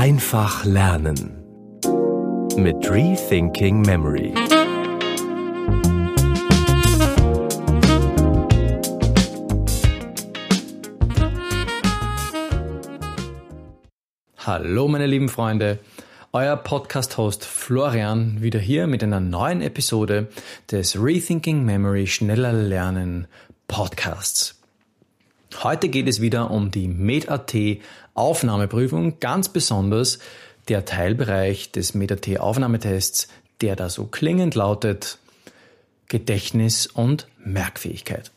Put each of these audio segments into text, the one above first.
Einfach lernen mit Rethinking Memory. Hallo meine lieben Freunde, euer Podcast-Host Florian wieder hier mit einer neuen Episode des Rethinking Memory Schneller Lernen Podcasts. Heute geht es wieder um die MedAT Aufnahmeprüfung, ganz besonders der Teilbereich des MedAT Aufnahmetests, der da so klingend lautet Gedächtnis und Merkfähigkeit.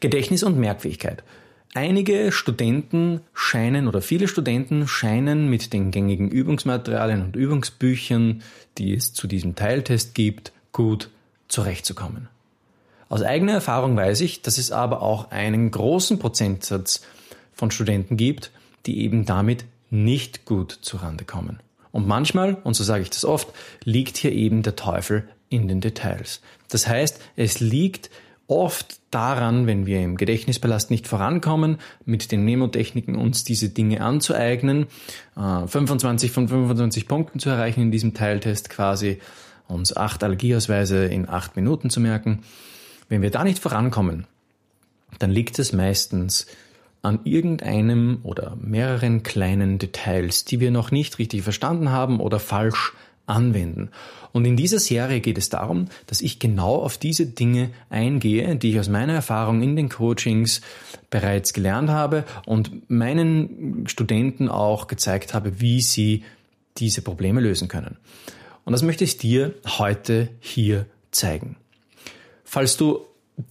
Gedächtnis und Merkfähigkeit. Einige Studenten scheinen oder viele Studenten scheinen mit den gängigen Übungsmaterialien und Übungsbüchern, die es zu diesem Teiltest gibt, gut zurechtzukommen. Aus eigener Erfahrung weiß ich, dass es aber auch einen großen Prozentsatz von Studenten gibt, die eben damit nicht gut zurande kommen. Und manchmal, und so sage ich das oft, liegt hier eben der Teufel in den Details. Das heißt, es liegt oft daran, wenn wir im Gedächtnispalast nicht vorankommen, mit den Nemotechniken uns diese Dinge anzueignen, 25 äh, von 25 Punkten zu erreichen in diesem Teiltest quasi, uns acht Allergieausweise in acht Minuten zu merken, wenn wir da nicht vorankommen, dann liegt es meistens an irgendeinem oder mehreren kleinen Details, die wir noch nicht richtig verstanden haben oder falsch anwenden. Und in dieser Serie geht es darum, dass ich genau auf diese Dinge eingehe, die ich aus meiner Erfahrung in den Coachings bereits gelernt habe und meinen Studenten auch gezeigt habe, wie sie diese Probleme lösen können. Und das möchte ich dir heute hier zeigen. Falls du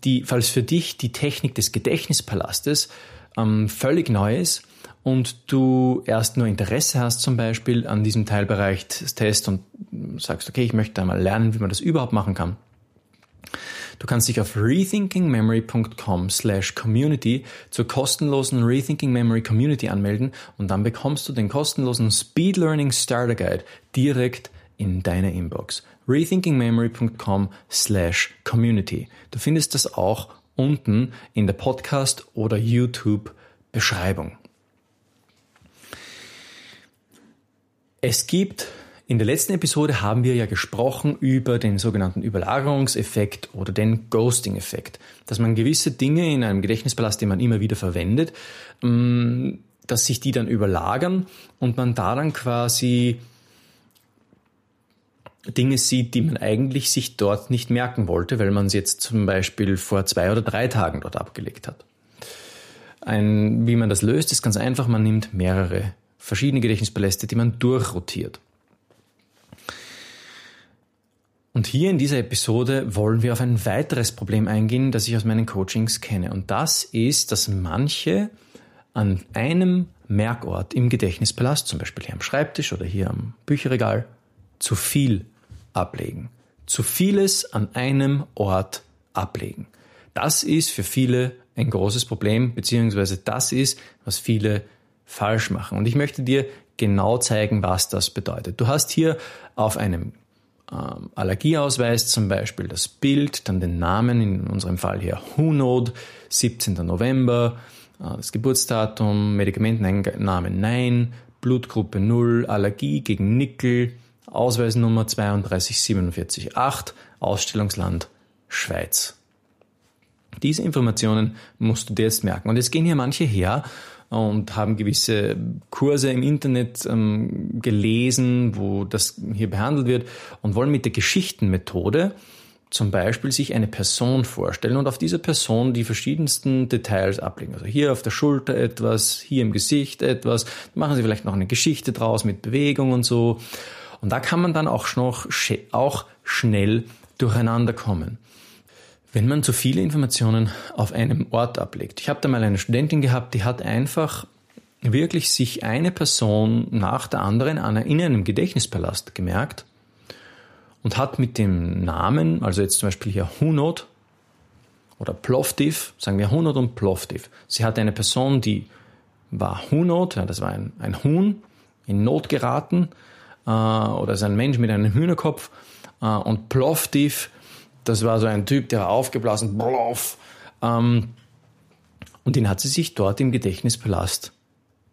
die, falls für dich die Technik des Gedächtnispalastes ähm, völlig neu ist und du erst nur Interesse hast zum Beispiel an diesem Teilbereich des Tests und sagst, okay, ich möchte einmal lernen, wie man das überhaupt machen kann. Du kannst dich auf rethinkingmemory.com slash community zur kostenlosen Rethinking Memory Community anmelden und dann bekommst du den kostenlosen Speed Learning Starter Guide direkt in deiner Inbox. rethinkingmemory.com slash community. Du findest das auch unten in der Podcast- oder YouTube-Beschreibung. Es gibt in der letzten Episode haben wir ja gesprochen über den sogenannten Überlagerungseffekt oder den Ghosting-Effekt, dass man gewisse Dinge in einem Gedächtnispalast, den man immer wieder verwendet, mm, dass sich die dann überlagern und man da dann quasi Dinge sieht, die man eigentlich sich dort nicht merken wollte, weil man es jetzt zum Beispiel vor zwei oder drei Tagen dort abgelegt hat. Ein, wie man das löst, ist ganz einfach. Man nimmt mehrere verschiedene Gedächtnispaläste, die man durchrotiert. Und hier in dieser Episode wollen wir auf ein weiteres Problem eingehen, das ich aus meinen Coachings kenne. Und das ist, dass manche an einem Merkort im Gedächtnispalast, zum Beispiel hier am Schreibtisch oder hier am Bücherregal, zu viel ablegen. Zu vieles an einem Ort ablegen. Das ist für viele ein großes Problem, beziehungsweise das ist, was viele falsch machen. Und ich möchte dir genau zeigen, was das bedeutet. Du hast hier auf einem ähm, Allergieausweis zum Beispiel das Bild, dann den Namen, in unserem Fall hier Hunod, 17. November, äh, das Geburtsdatum, Medikamentenname Nein, Blutgruppe 0, Allergie gegen Nickel, Ausweisnummer 32448, Ausstellungsland Schweiz. Diese Informationen musst du dir jetzt merken. Und jetzt gehen hier manche her und haben gewisse Kurse im Internet ähm, gelesen, wo das hier behandelt wird und wollen mit der Geschichtenmethode zum Beispiel sich eine Person vorstellen und auf dieser Person die verschiedensten Details ablegen. Also hier auf der Schulter etwas, hier im Gesicht etwas, machen sie vielleicht noch eine Geschichte draus mit Bewegung und so. Und da kann man dann auch, noch, auch schnell durcheinander kommen. Wenn man zu viele Informationen auf einem Ort ablegt. Ich habe da mal eine Studentin gehabt, die hat einfach wirklich sich eine Person nach der anderen in einem Gedächtnispalast gemerkt und hat mit dem Namen, also jetzt zum Beispiel hier Hunot oder Plovdiv, sagen wir Hunot und Plovdiv. Sie hatte eine Person, die war Hunot, ja, das war ein, ein Huhn, in Not geraten äh, oder ist ein Mensch mit einem Hühnerkopf äh, und Plovdiv, das war so ein Typ, der aufgeblasen, Ploff, ähm, und den hat sie sich dort im Gedächtnispalast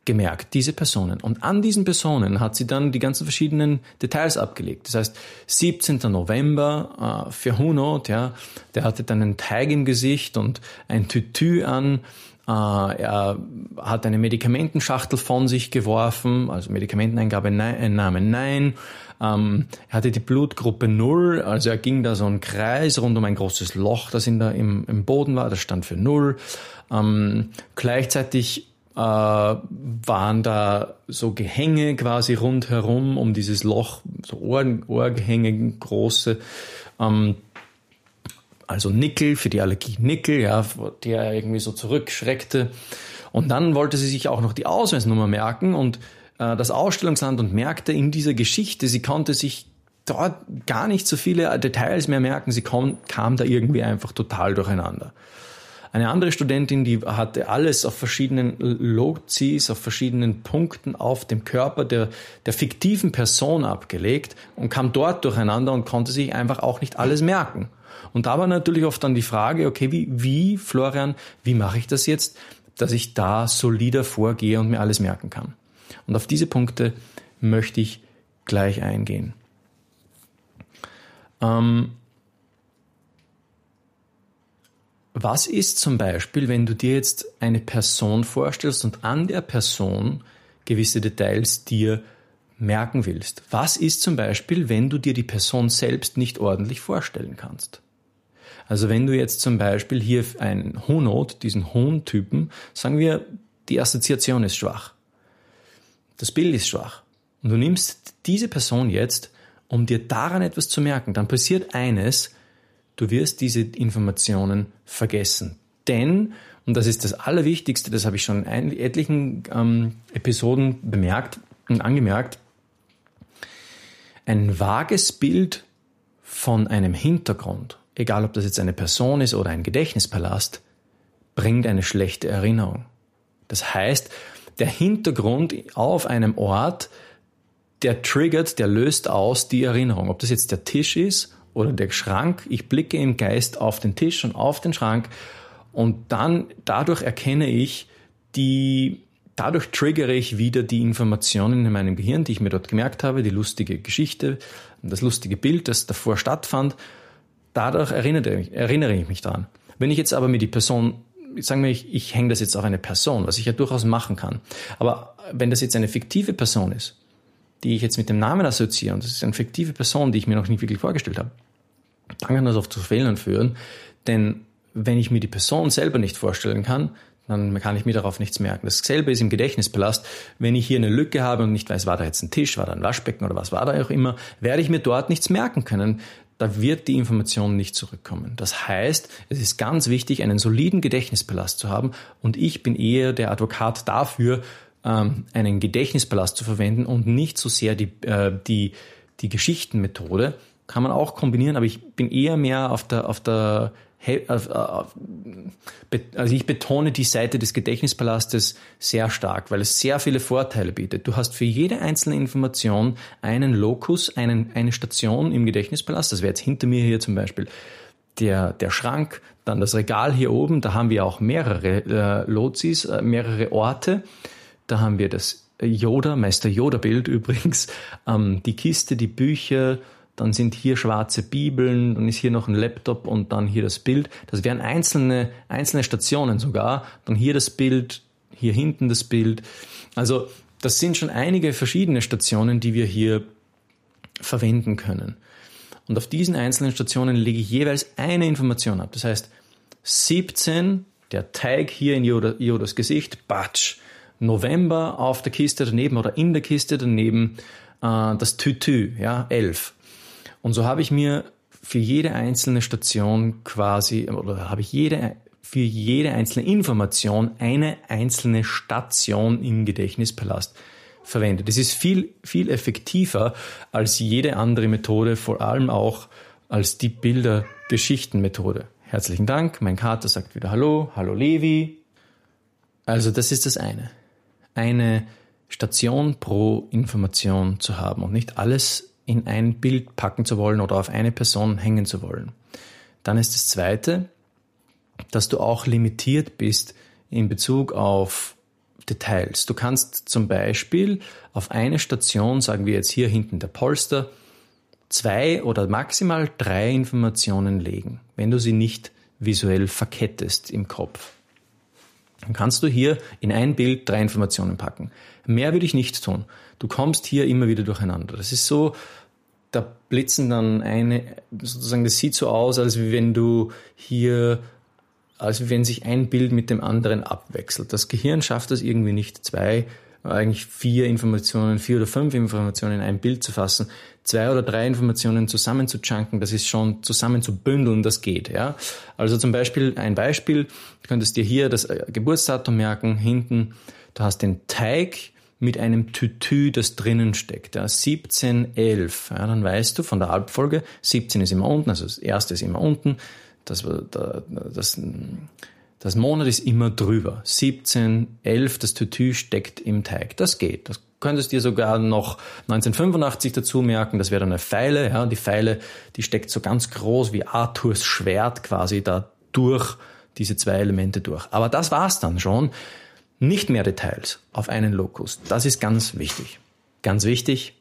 gemerkt, diese Personen. Und an diesen Personen hat sie dann die ganzen verschiedenen Details abgelegt. Das heißt, 17. November äh, für Hunot, ja, der hatte dann einen Teig im Gesicht und ein Tütü an. Äh, er hat eine Medikamentenschachtel von sich geworfen, also Medikamenteneingabe nein, Name nein. Ähm, er hatte die Blutgruppe Null, also er ging da so einen Kreis rund um ein großes Loch, das in der, im, im Boden war, das stand für Null. Ähm, gleichzeitig äh, waren da so Gehänge quasi rundherum um dieses Loch, so Ohr, Ohrgehänge, große. Ähm, also Nickel, für die Allergie Nickel, ja, der irgendwie so zurückschreckte. Und dann wollte sie sich auch noch die Ausweisnummer merken und äh, das Ausstellungsland und merkte in dieser Geschichte, sie konnte sich dort gar nicht so viele Details mehr merken, sie kam, kam da irgendwie einfach total durcheinander. Eine andere Studentin, die hatte alles auf verschiedenen Logis, auf verschiedenen Punkten auf dem Körper der, der fiktiven Person abgelegt und kam dort durcheinander und konnte sich einfach auch nicht alles merken. Und da war natürlich oft dann die Frage, okay, wie, wie, Florian, wie mache ich das jetzt, dass ich da solider vorgehe und mir alles merken kann? Und auf diese Punkte möchte ich gleich eingehen. Ähm, Was ist zum Beispiel, wenn du dir jetzt eine Person vorstellst und an der Person gewisse Details dir merken willst? Was ist zum Beispiel, wenn du dir die Person selbst nicht ordentlich vorstellen kannst? Also wenn du jetzt zum Beispiel hier einen Honot, diesen Hohn-Typen, sagen wir, die Assoziation ist schwach. Das Bild ist schwach. Und du nimmst diese Person jetzt, um dir daran etwas zu merken, dann passiert eines, du wirst diese Informationen vergessen. Denn, und das ist das Allerwichtigste, das habe ich schon in etlichen ähm, Episoden bemerkt und angemerkt, ein vages Bild von einem Hintergrund, egal ob das jetzt eine Person ist oder ein Gedächtnispalast, bringt eine schlechte Erinnerung. Das heißt, der Hintergrund auf einem Ort, der triggert, der löst aus die Erinnerung. Ob das jetzt der Tisch ist oder der Schrank, ich blicke im Geist auf den Tisch und auf den Schrank und dann dadurch erkenne ich die, dadurch triggere ich wieder die Informationen in meinem Gehirn, die ich mir dort gemerkt habe, die lustige Geschichte, das lustige Bild, das davor stattfand. Dadurch erinnere ich, erinnere ich mich daran. Wenn ich jetzt aber mir die Person, sagen wir, ich, ich hänge das jetzt auf eine Person, was ich ja durchaus machen kann. Aber wenn das jetzt eine fiktive Person ist, die ich jetzt mit dem Namen assoziiere, und das ist eine fiktive Person, die ich mir noch nicht wirklich vorgestellt habe, dann kann das oft zu Fehlern führen. Denn wenn ich mir die Person selber nicht vorstellen kann, dann kann ich mir darauf nichts merken. Dasselbe ist im Gedächtnispalast. Wenn ich hier eine Lücke habe und nicht weiß, war da jetzt ein Tisch, war da ein Waschbecken oder was war da auch immer, werde ich mir dort nichts merken können. Da wird die Information nicht zurückkommen. Das heißt, es ist ganz wichtig, einen soliden Gedächtnispalast zu haben und ich bin eher der Advokat dafür, ähm, einen Gedächtnispalast zu verwenden und nicht so sehr die, äh, die, die Geschichtenmethode, kann man auch kombinieren, aber ich bin eher mehr auf der, auf der, also ich betone die Seite des Gedächtnispalastes sehr stark, weil es sehr viele Vorteile bietet. Du hast für jede einzelne Information einen Lokus, einen, eine Station im Gedächtnispalast. Das wäre jetzt hinter mir hier zum Beispiel der, der Schrank, dann das Regal hier oben. Da haben wir auch mehrere äh, Lotsis, äh, mehrere Orte. Da haben wir das Yoda, Meister Yoda-Bild übrigens, ähm, die Kiste, die Bücher, dann sind hier schwarze Bibeln, dann ist hier noch ein Laptop und dann hier das Bild. Das wären einzelne, einzelne Stationen sogar. Dann hier das Bild, hier hinten das Bild. Also das sind schon einige verschiedene Stationen, die wir hier verwenden können. Und auf diesen einzelnen Stationen lege ich jeweils eine Information ab. Das heißt, 17, der Teig hier in Yoda, Yodas Gesicht, Batsch. November auf der Kiste daneben oder in der Kiste daneben äh, das Tütü, ja, 11. Und so habe ich mir für jede einzelne Station quasi, oder habe ich jede, für jede einzelne Information eine einzelne Station im Gedächtnispalast verwendet. Das ist viel, viel effektiver als jede andere Methode, vor allem auch als die Bilder-Geschichten-Methode. Herzlichen Dank. Mein Kater sagt wieder Hallo. Hallo Levi. Also das ist das eine. Eine Station pro Information zu haben und nicht alles in ein Bild packen zu wollen oder auf eine Person hängen zu wollen. Dann ist das Zweite, dass du auch limitiert bist in Bezug auf Details. Du kannst zum Beispiel auf eine Station, sagen wir jetzt hier hinten der Polster, zwei oder maximal drei Informationen legen, wenn du sie nicht visuell verkettest im Kopf. Dann kannst du hier in ein Bild drei Informationen packen. Mehr würde ich nicht tun. Du kommst hier immer wieder durcheinander. Das ist so, da blitzen dann eine, sozusagen, das sieht so aus, als wenn du hier, als wenn sich ein Bild mit dem anderen abwechselt. Das Gehirn schafft das irgendwie nicht, zwei, eigentlich vier Informationen, vier oder fünf Informationen in ein Bild zu fassen. Zwei oder drei Informationen zusammen zu chunken, das ist schon zusammen zu bündeln, das geht, ja. Also zum Beispiel, ein Beispiel, du könntest dir hier das äh, Geburtsdatum merken, hinten, du hast den Teig, mit einem Tütü, das drinnen steckt. Ja, 17, 11. Ja, dann weißt du von der Abfolge, 17 ist immer unten, also das erste ist immer unten, das, das, das Monat ist immer drüber. 17, 11, das Tütü steckt im Teig. Das geht. Das könntest dir sogar noch 1985 dazu merken, das wäre dann eine Pfeile. Ja, die Pfeile, die steckt so ganz groß wie Arthurs Schwert quasi da durch diese zwei Elemente durch. Aber das war's dann schon. Nicht mehr Details auf einen Lokus. Das ist ganz wichtig. Ganz wichtig.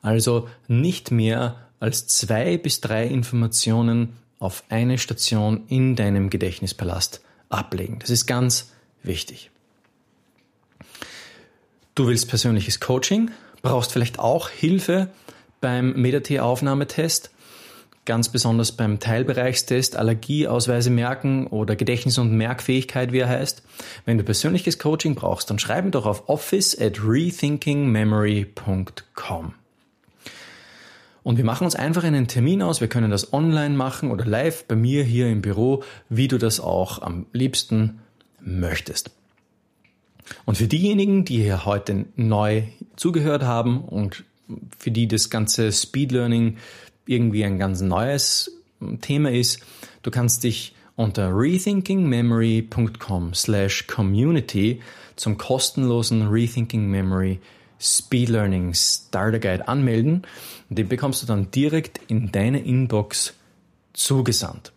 Also nicht mehr als zwei bis drei Informationen auf eine Station in deinem Gedächtnispalast ablegen. Das ist ganz wichtig. Du willst persönliches Coaching, brauchst vielleicht auch Hilfe beim MetaT-Aufnahmetest ganz besonders beim Teilbereichstest Allergieausweise merken oder Gedächtnis- und Merkfähigkeit, wie er heißt. Wenn du persönliches Coaching brauchst, dann schreib mir doch auf office at rethinkingmemory.com. Und wir machen uns einfach einen Termin aus. Wir können das online machen oder live bei mir hier im Büro, wie du das auch am liebsten möchtest. Und für diejenigen, die hier heute neu zugehört haben und für die das ganze Speed Learning irgendwie ein ganz neues Thema ist, du kannst dich unter rethinkingmemory.com slash community zum kostenlosen Rethinking Memory Speed Learning Starter Guide anmelden und den bekommst du dann direkt in deine Inbox zugesandt.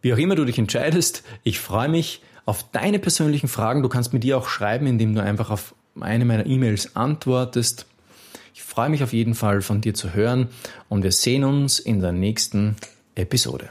Wie auch immer du dich entscheidest, ich freue mich auf deine persönlichen Fragen. Du kannst mir die auch schreiben, indem du einfach auf eine meiner E-Mails antwortest. Ich freue mich auf jeden Fall von dir zu hören und wir sehen uns in der nächsten Episode.